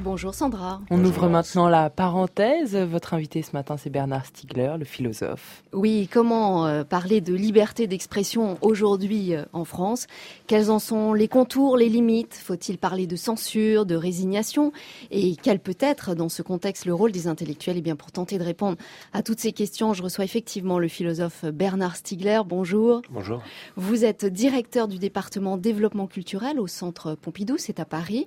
Bonjour Sandra. On ouvre maintenant la parenthèse. Votre invité ce matin, c'est Bernard Stiegler, le philosophe. Oui, comment euh, parler de liberté d'expression aujourd'hui euh, en France? Quels en sont les contours, les limites? Faut-il parler de censure, de résignation? Et quel peut être dans ce contexte le rôle des intellectuels? Et eh bien pour tenter de répondre à toutes ces questions, je reçois effectivement le philosophe Bernard Stiegler. Bonjour. Bonjour. Vous êtes directeur du département développement culturel au centre Pompidou, c'est à Paris.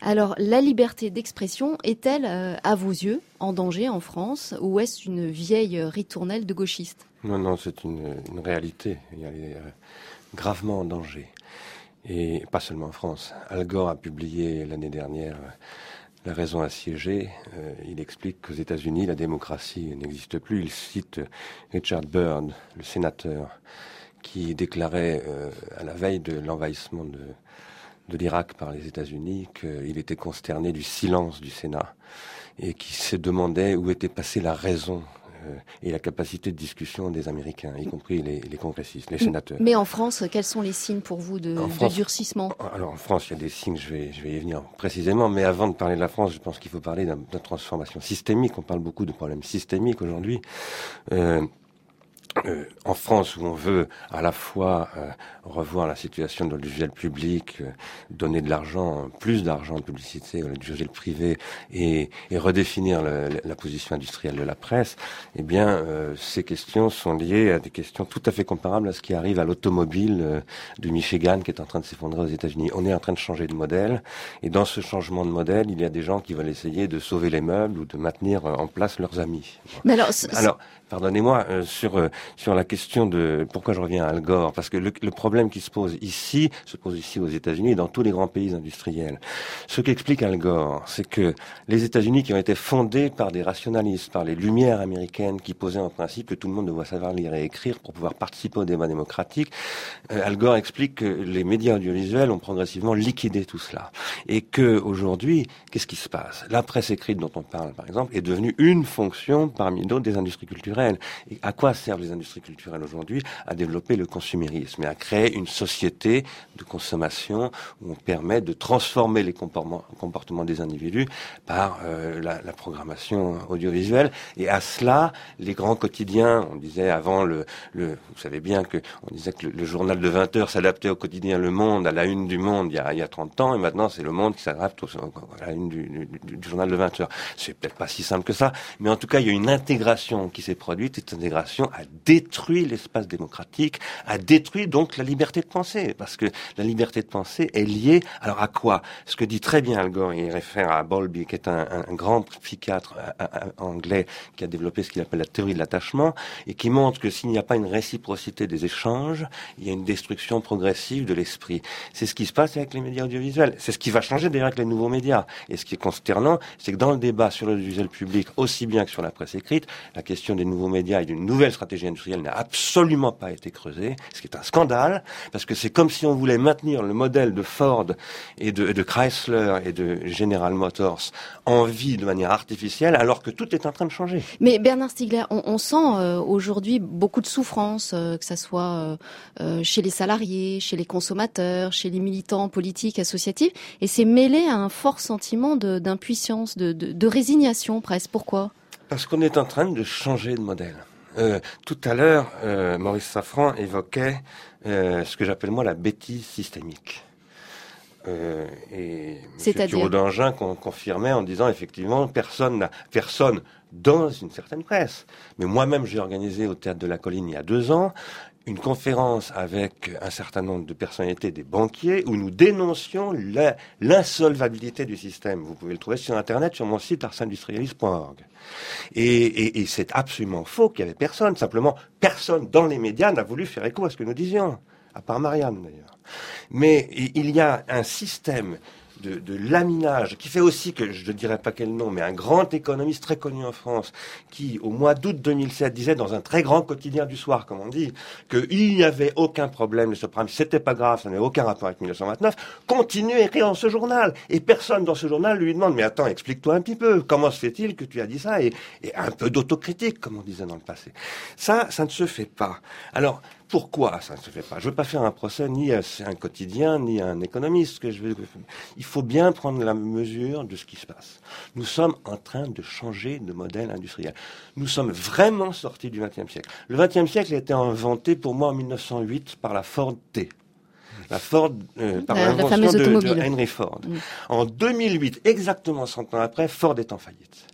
Alors la liberté d'expression est-elle, euh, à vos yeux, en danger en France ou est-ce une vieille ritournelle de gauchiste? Non, non, c'est une, réalité. Elle est euh, gravement en danger. Et pas seulement en France. Al Gore a publié l'année dernière euh, La raison assiégée. il explique qu'aux États-Unis, la démocratie n'existe plus. Il cite Richard Byrd, le sénateur, qui déclarait à la veille de l'envahissement de de l'Irak par les États-Unis qu'il était consterné du silence du Sénat et qui se demandait où était passée la raison euh, et la capacité de discussion des Américains, y compris les, congressistes, les sénateurs. Mais en France, quels sont les signes pour vous de, durcissement? Alors en France, il y a des signes, je vais, je vais y venir précisément, mais avant de parler de la France, je pense qu'il faut parler d'une transformation systémique. On parle beaucoup de problèmes systémiques aujourd'hui. Euh, euh, en France, où on veut à la fois euh, revoir la situation de l'audiovisuel public, euh, donner de l'argent, plus d'argent de publicité à l'audiovisuel privé et, et redéfinir la position industrielle de la presse, eh bien, ces questions sont liées à des questions tout à fait comparables à ce qui arrive à l'automobile du Michigan qui est en train de s'effondrer aux États-Unis. On est en train de changer de modèle, et dans ce changement de modèle, il y a des gens qui veulent essayer de sauver les meubles ou de maintenir en place leurs amis. Mais alors, alors pardonnez-moi, sur sur la question de pourquoi je reviens à Al Gore, parce que le, problème qui se pose ici se pose ici aux États-Unis et dans tous les grands pays industriels. Ce qu'explique Al Gore, c'est que les États-Unis qui ont été fondés par des rationalistes, par les Lumières américaines, qui posaient en principe que tout le monde doit savoir lire et écrire pour pouvoir participer au débat démocratique, euh, Al Gore explique que les médias audiovisuels ont progressivement liquidé tout cela et que aujourd'hui, qu'est-ce qui se passe? La presse écrite dont on parle, par exemple, est devenue une fonction parmi d'autres des industries culturelles. À quoi servent les industries culturelle aujourd'hui à développer le consumérisme et à créer une société de consommation où on permet de transformer les comportements des individus par euh, la, programmation audiovisuelle. Et à cela, les grands quotidiens, on disait avant le, vous savez bien que on disait que le, journal de 20 heures s'adaptait au quotidien Le Monde, à la une du Monde il y a, il y a 30 ans, et maintenant c'est Le Monde qui s'adapte à la une du, du, du, journal de 20 heures. C'est peut-être pas si simple que ça, mais en tout cas il y a une intégration qui s'est produite. Cette intégration a détruit l'espace démocratique, a détruit donc la liberté de penser, parce que la liberté de penser est liée, alors à quoi? Ce que dit très bien Al Gore, il réfère à Bowlby, qui est un, grand psychiatre euh, euh, anglais qui a développé ce qu'il appelle la théorie de l'attachement, et qui montre que s'il n'y a pas une réciprocité des échanges, il y a une destruction progressive de l'esprit. C'est ce qui se passe avec les médias audiovisuels. C'est ce qui va changer d'ailleurs avec les nouveaux médias. Et ce qui est consternant, c'est que dans le débat sur l'audiovisuel public, aussi bien que sur la presse écrite, la question des nouveaux médias et d'une nouvelle stratégie industrielle n'a absolument pas été creusé, ce qui est un scandale, parce que c'est comme si on voulait maintenir le modèle de Ford et de, Chrysler et de General Motors en vie de manière artificielle, alors que tout est en train de changer. Mais Bernard Stiegler, on, sent euh, aujourd'hui beaucoup de souffrance, euh, que ce soit euh, chez les salariés, chez les consommateurs, chez les militants politiques, associatifs, et c'est mêlé à un fort sentiment d'impuissance, de, de résignation presque. Pourquoi? Parce qu'on est en train de changer de modèle. Euh, tout à l'heure, euh, Maurice Safran évoquait euh, ce que j'appelle moi la bêtise systémique. et M. Thureau d'Angin confirmait en disant effectivement personne n'a personne dans une certaine presse. Mais moi-même, j'ai organisé au Théâtre de la Colline il y a deux ans une conférence avec un certain nombre de personnalités, des banquiers, où nous dénoncions l'insolvabilité du système. Vous pouvez le trouver sur Internet, sur mon site arsindustrialiste.org. Et, et c'est absolument faux qu'il y avait personne. Simplement, personne dans les médias n'a voulu faire écho à ce que nous disions, à part Marianne d'ailleurs. Mais il y a un système de, laminage, qui fait aussi que, je ne dirais pas quel nom, mais un grand économiste très connu en France, qui au mois d'août 2007 disait dans un très grand quotidien du soir, comme on dit, qu'il n'y avait aucun problème, le ce c'était pas grave, ça n'avait aucun rapport avec 1929, continue à écrire dans ce journal. Et personne dans ce journal lui demande, mais attends, explique-toi un petit peu, comment se fait-il que tu as dit ça et, et un peu d'autocritique, comme on disait dans le passé. Ça, ça ne se fait pas. Alors, pourquoi ça ne se fait pas? Je ne veux pas faire un procès ni à un quotidien, ni à un économiste. Que je veux... Il faut bien prendre la mesure de ce qui se passe. Nous sommes en train de changer de modèle industriel. Nous sommes vraiment sortis du XXe siècle. Le XXe siècle a été inventé pour moi en 1908 par la Ford T la Ford, euh, par l'invention de, Henry Ford. Mm. En 2008, exactement 100 ans après, Ford est en faillite.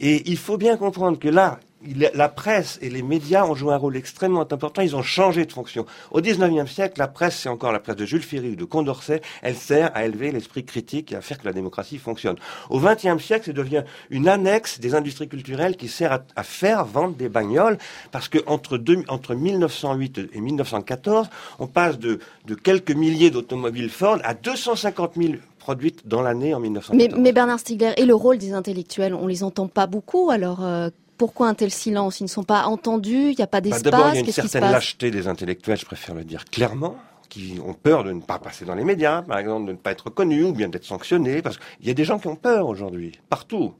Et il faut bien comprendre que là, la presse et les médias ont joué un rôle extrêmement important. Ils ont changé de fonction. Au XIXe siècle, la presse, c'est encore la presse de Jules Ferry ou de Condorcet. Elle sert à élever l'esprit critique et à faire que la démocratie fonctionne. Au XXe siècle, ça devient une annexe des industries culturelles qui sert à, faire vendre des bagnoles parce que entre, entre 1908 et 1914, on passe de, de quelques milliers d'automobiles Ford à 250 000 produites dans l'année en 1914. Mais, mais, Bernard Stiegler, et le rôle des intellectuels, on les entend pas beaucoup. Alors, euh, pourquoi un tel silence? Ils ne sont pas entendus, il n'y a pas bah, d'espace. D'abord, il y a une certaine lâcheté des intellectuels, je préfère le dire clairement qui ont peur de ne pas passer dans les médias, par exemple, de ne pas être connus ou bien d'être sanctionnés, parce qu'il y a des gens qui ont peur aujourd'hui, partout.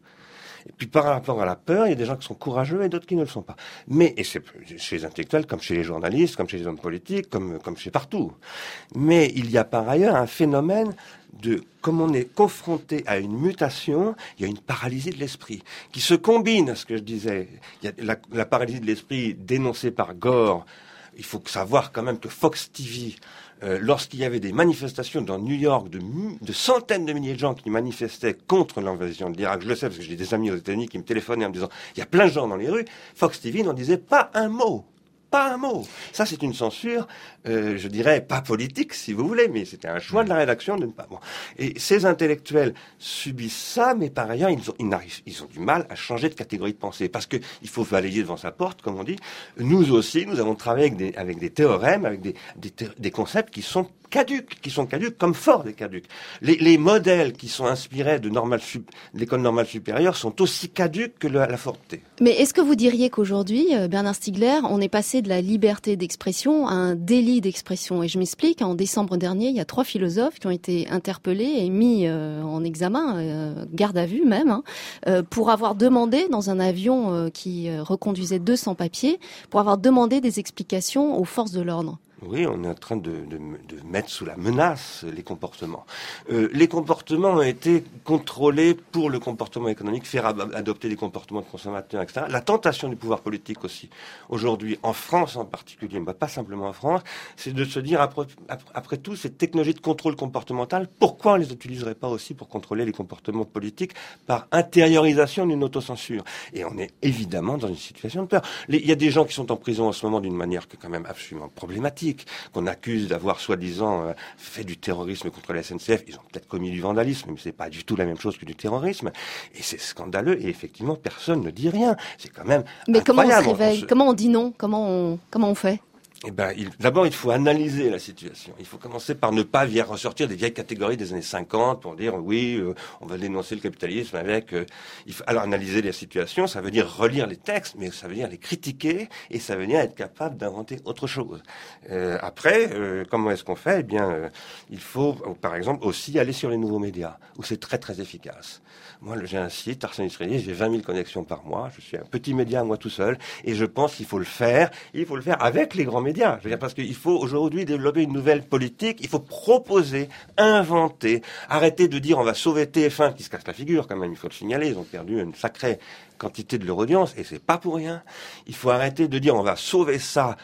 Et puis par rapport à la peur, il y a des gens qui sont courageux et d'autres qui ne le sont pas. Mais, et c'est chez les intellectuels, comme chez les journalistes, comme chez les hommes politiques, comme, comme chez partout. Mais il y a par ailleurs un phénomène de comme on est confronté à une mutation, il y a une paralysie de l'esprit qui se combine à ce que je disais. Il y a la, la paralysie de l'esprit dénoncée par Gore. Il faut savoir quand même que Fox TV, euh, lorsqu'il y avait des manifestations dans New York de, centaines de milliers de gens qui manifestaient contre l'invasion de l'Irak, je le sais parce que j'ai des amis aux États-Unis qui me téléphonaient en me disant il y a plein de gens dans les rues, Fox TV n'en disait pas un mot pas un mot. Ça, c'est une censure, euh, je dirais, pas politique, si vous voulez, mais c'était un choix de la rédaction de ne pas. Bon. Et ces intellectuels subissent ça, mais par ailleurs, ils ont, ils, ont du mal à changer de catégorie de pensée, parce que il faut balayer devant sa porte, comme on dit. Nous aussi, nous avons travaillé avec des, théorèmes, avec des concepts qui sont caduques, qui sont caduques comme Ford des caduques. Les, les, modèles qui sont inspirés de, l'école normale supérieure sont aussi caduques que la, la T. Mais est-ce que vous diriez qu'aujourd'hui, euh, Bernard Stiegler, on est passé de la liberté d'expression à un délit d'expression? Et je m'explique, en décembre dernier, il y a trois philosophes qui ont été interpellés et mis euh, en examen, euh, garde à vue même, hein, pour avoir demandé dans un avion qui reconduisait 200 papiers, pour avoir demandé des explications aux forces de l'ordre. Oui, on est en train de, mettre sous la menace les comportements. Euh, les comportements ont été contrôlés pour le comportement économique, faire adopter des comportements de consommateurs, etc. La tentation du pouvoir politique aussi, aujourd'hui, en France en particulier, mais pas simplement en France, c'est de se dire, après, après, tout, ces technologies de contrôle comportemental, pourquoi on les utiliserait pas aussi pour contrôler les comportements politiques par intériorisation d'une autocensure? Et on est évidemment dans une situation de peur. Il y a des gens qui sont en prison en ce moment d'une manière qui est quand même absolument problématique qu'on accuse d'avoir soi-disant euh, fait du terrorisme contre la SNCF. Ils ont peut-être commis du vandalisme, mais c'est pas du tout la même chose que du terrorisme. Et c'est scandaleux. Et effectivement, personne ne dit rien. C'est quand même. Mais comment on se réveille? Comment on dit non? Comment on comment on fait? Eh ben, d'abord, il faut analyser la situation. Il faut commencer par ne pas ressortir des vieilles catégories des années 50 pour dire oui, euh, on va dénoncer le capitalisme avec. Euh, alors analyser la situation, ça veut dire relire les textes, mais ça veut dire les critiquer et ça veut dire être capable d'inventer autre chose. Euh, après, comment est-ce qu'on fait? Eh bien, il faut, par exemple, aussi aller sur les nouveaux médias où c'est très très efficace. Moi, j'ai un site, Ars Industrialis, j'ai 20 000 connexions par mois. Je suis un petit média moi tout seul et je pense qu'il faut le faire. Il faut le faire avec les grands médias. Je veux dire, parce qu'il faut aujourd'hui développer une nouvelle politique. Il faut proposer, inventer, arrêter de dire on va sauver TF1 qui se casse la figure quand même. Il faut le signaler. Ils ont perdu une sacrée quantité de leur audience et c'est pas pour rien. Il faut arrêter de dire on va sauver ça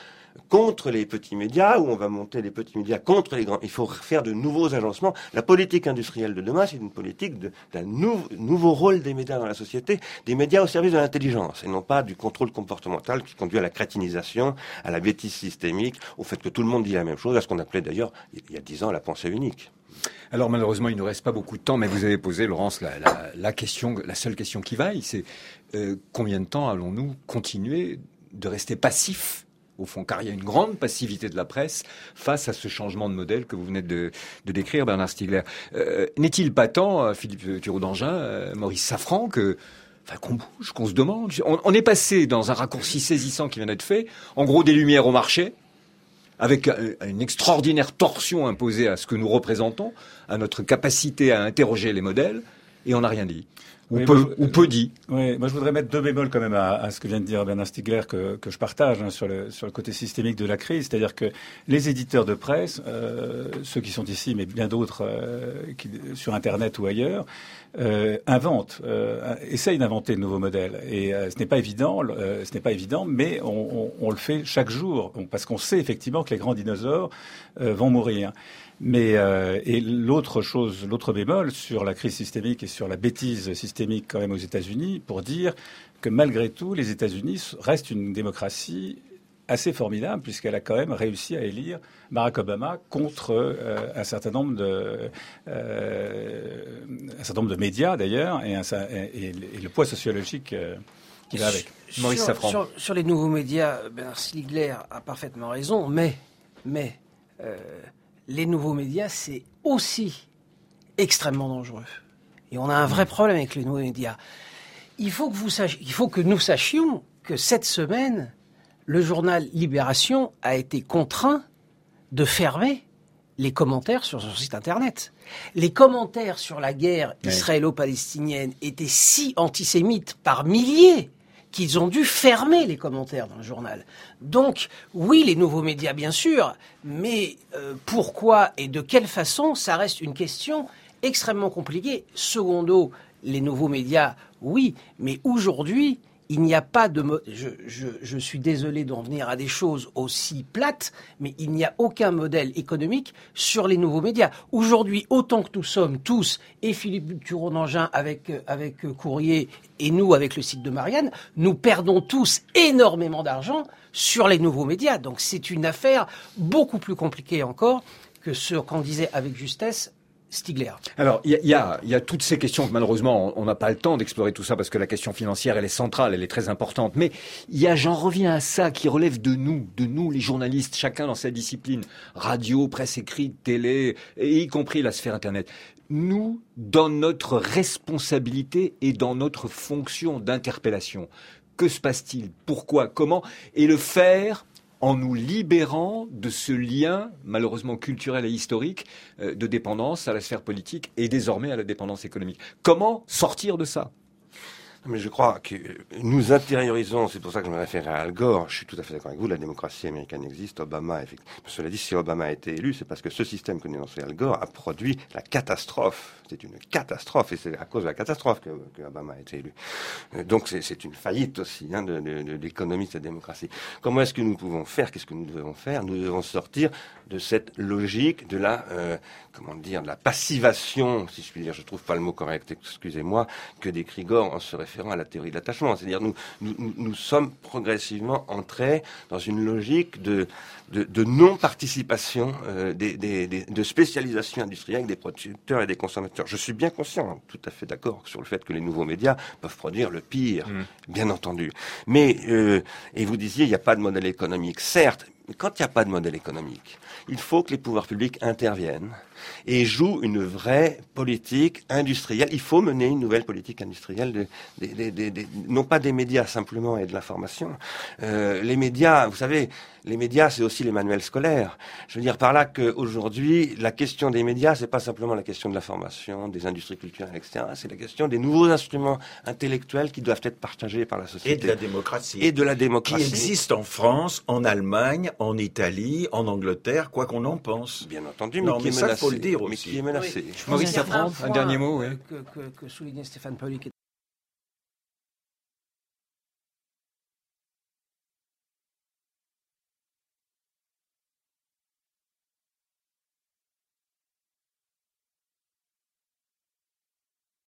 contre les petits médias, ou on va monter les petits médias contre les grands. Il faut faire de nouveaux agencements. La politique industrielle de demain, c'est une politique d'un nouveau rôle des médias dans la société, des médias au service de l'intelligence, et non pas du contrôle comportemental qui conduit à la crétinisation, à la bêtise systémique, au fait que tout le monde dit la même chose, à ce qu'on appelait d'ailleurs, il y a dix ans, la pensée unique. Alors malheureusement, il ne nous reste pas beaucoup de temps, mais vous avez posé, Laurence, la, question, la seule question qui vaille, c'est euh, combien de temps allons-nous continuer de rester passifs au fond, car il y a une grande passivité de la presse face à ce changement de modèle que vous venez de, décrire, Bernard Stiegler. Euh, n'est-il pas temps, euh, Philippe Thureau d'Angin, euh, Maurice Safran, qu'on bouge, qu'on se demande? On, est passé dans un raccourci saisissant qui vient d'être fait. En gros, des lumières au marché, avec une extraordinaire torsion imposée à ce que nous représentons, à notre capacité à interroger les modèles, et on n'a rien dit. Ou, peu, ou peu dit. Oui, moi je voudrais mettre deux bémols quand même à, ce que vient de dire Bernard Stiegler que, que je partage hein, sur, le, sur le côté systémique de la crise, c'est-à-dire que les éditeurs de presse, euh, ceux qui sont ici, mais bien d'autres euh, sur Internet ou ailleurs, euh, inventent, euh, essayent d'inventer de nouveaux modèles. Et euh, ce n'est pas évident, ce n'est pas évident, mais on, on, on, le fait chaque jour, parce qu'on sait effectivement que les grands dinosaures vont mourir. Mais euh, et l'autre chose, l'autre bémol sur la crise systémique et sur la bêtise systémique quand même aux États-Unis, pour dire que malgré tout, les États-Unis restent une démocratie assez formidable puisqu'elle a quand même réussi à élire Barack Obama contre euh, un certain nombre de euh, un certain nombre de médias d'ailleurs et, et, le poids sociologique qui va avec. Maurice Safran. Sur, sur, les nouveaux médias, Bernard Stiegler a parfaitement raison, mais mais les nouveaux médias, c'est aussi extrêmement dangereux. Et on a un vrai problème avec les nouveaux médias. Il faut que, vous sachiez, il faut que nous sachions que cette semaine, le journal Libération a été contraint de fermer les commentaires sur son site internet. Les commentaires sur la guerre israélo-palestinienne étaient si antisémites par milliers qu'ils ont dû fermer les commentaires dans le journal. Donc, oui, les nouveaux médias, bien sûr, mais euh, pourquoi et de quelle façon, ça reste une question extrêmement compliquée. Secondo, les nouveaux médias, oui, mais aujourd'hui, il n'y a pas de... Je, suis désolé d'en venir à des choses aussi plates, mais il n'y a aucun modèle économique sur les nouveaux médias. Aujourd'hui, autant que nous sommes tous, et Philippe Turon d'Angin avec, avec Courrier, et nous avec le site de Marianne, nous perdons tous énormément d'argent sur les nouveaux médias. Donc c'est une affaire beaucoup plus compliquée encore que ce qu'on disait avec justesse Stigler. Alors, il y a, y a, toutes ces questions que malheureusement, on n'a pas le temps d'explorer tout ça parce que la question financière, elle est centrale, elle est très importante. Mais il y a, j'en reviens à ça, qui relève de nous, de nous les journalistes, chacun dans sa discipline, radio, presse écrite, télé, et y compris la sphère Internet. Nous, dans notre responsabilité et dans notre fonction d'interpellation, que se passe-t-il? Pourquoi? Comment? Et le faire en nous libérant de ce lien, malheureusement culturel et historique, euh, de dépendance à la sphère politique et désormais à la dépendance économique. Comment sortir de ça? Mais je crois que nous intériorisons, c'est pour ça que je me réfère à Al Gore, je suis tout à fait d'accord avec vous, la démocratie américaine existe, Obama, effectivement. Cela dit, si Obama a été élu, c'est parce que ce système que dénonçait Al Gore a produit la catastrophe. C'est une catastrophe, et c'est à cause de la catastrophe que, que Obama a été élu. Euh, donc c'est une faillite aussi hein, de, de, de l'économie de cette démocratie. Comment est-ce que nous pouvons faire Qu'est-ce que nous devons faire? Nous devons sortir de cette logique de la, euh, comment dire, de la passivation, si je puis dire, je trouve pas le mot correct, excusez-moi, que décrit Gore en se référant à la théorie de l'attachement. C'est-à-dire nous, nous, nous sommes progressivement entrés dans une logique de, de, de non-participation, euh, des, des, de spécialisation industrielle des producteurs et des consommateurs. Je suis bien conscient, tout à fait d'accord sur le fait que les nouveaux médias peuvent produire le pire, mmh. bien entendu. Mais, euh, et vous disiez, il n'y a pas de modèle économique. Certes, quand il n'y a pas de modèle économique, il faut que les pouvoirs publics interviennent et jouent une vraie politique industrielle. Il faut mener une nouvelle politique industrielle, de, non pas des médias simplement et de l'information. Euh, les médias, vous savez, les médias, c'est aussi les manuels scolaires. Je veux dire par là qu'aujourd'hui, la question des médias, c'est pas simplement la question de l'information, des industries culturelles, etc. C'est la question des nouveaux instruments intellectuels qui doivent être partagés par la société. Et de la démocratie. Et de la démocratie. Qui existe en France, en Allemagne, en Italie, en Angleterre, quoi qu'on en pense. Bien entendu, mais, qui, est menacé, faut le dire aussi. mais qui est menacé. Maurice Safran, un dernier mot. Que, que, que, soulignait Stéphane Pauli, qui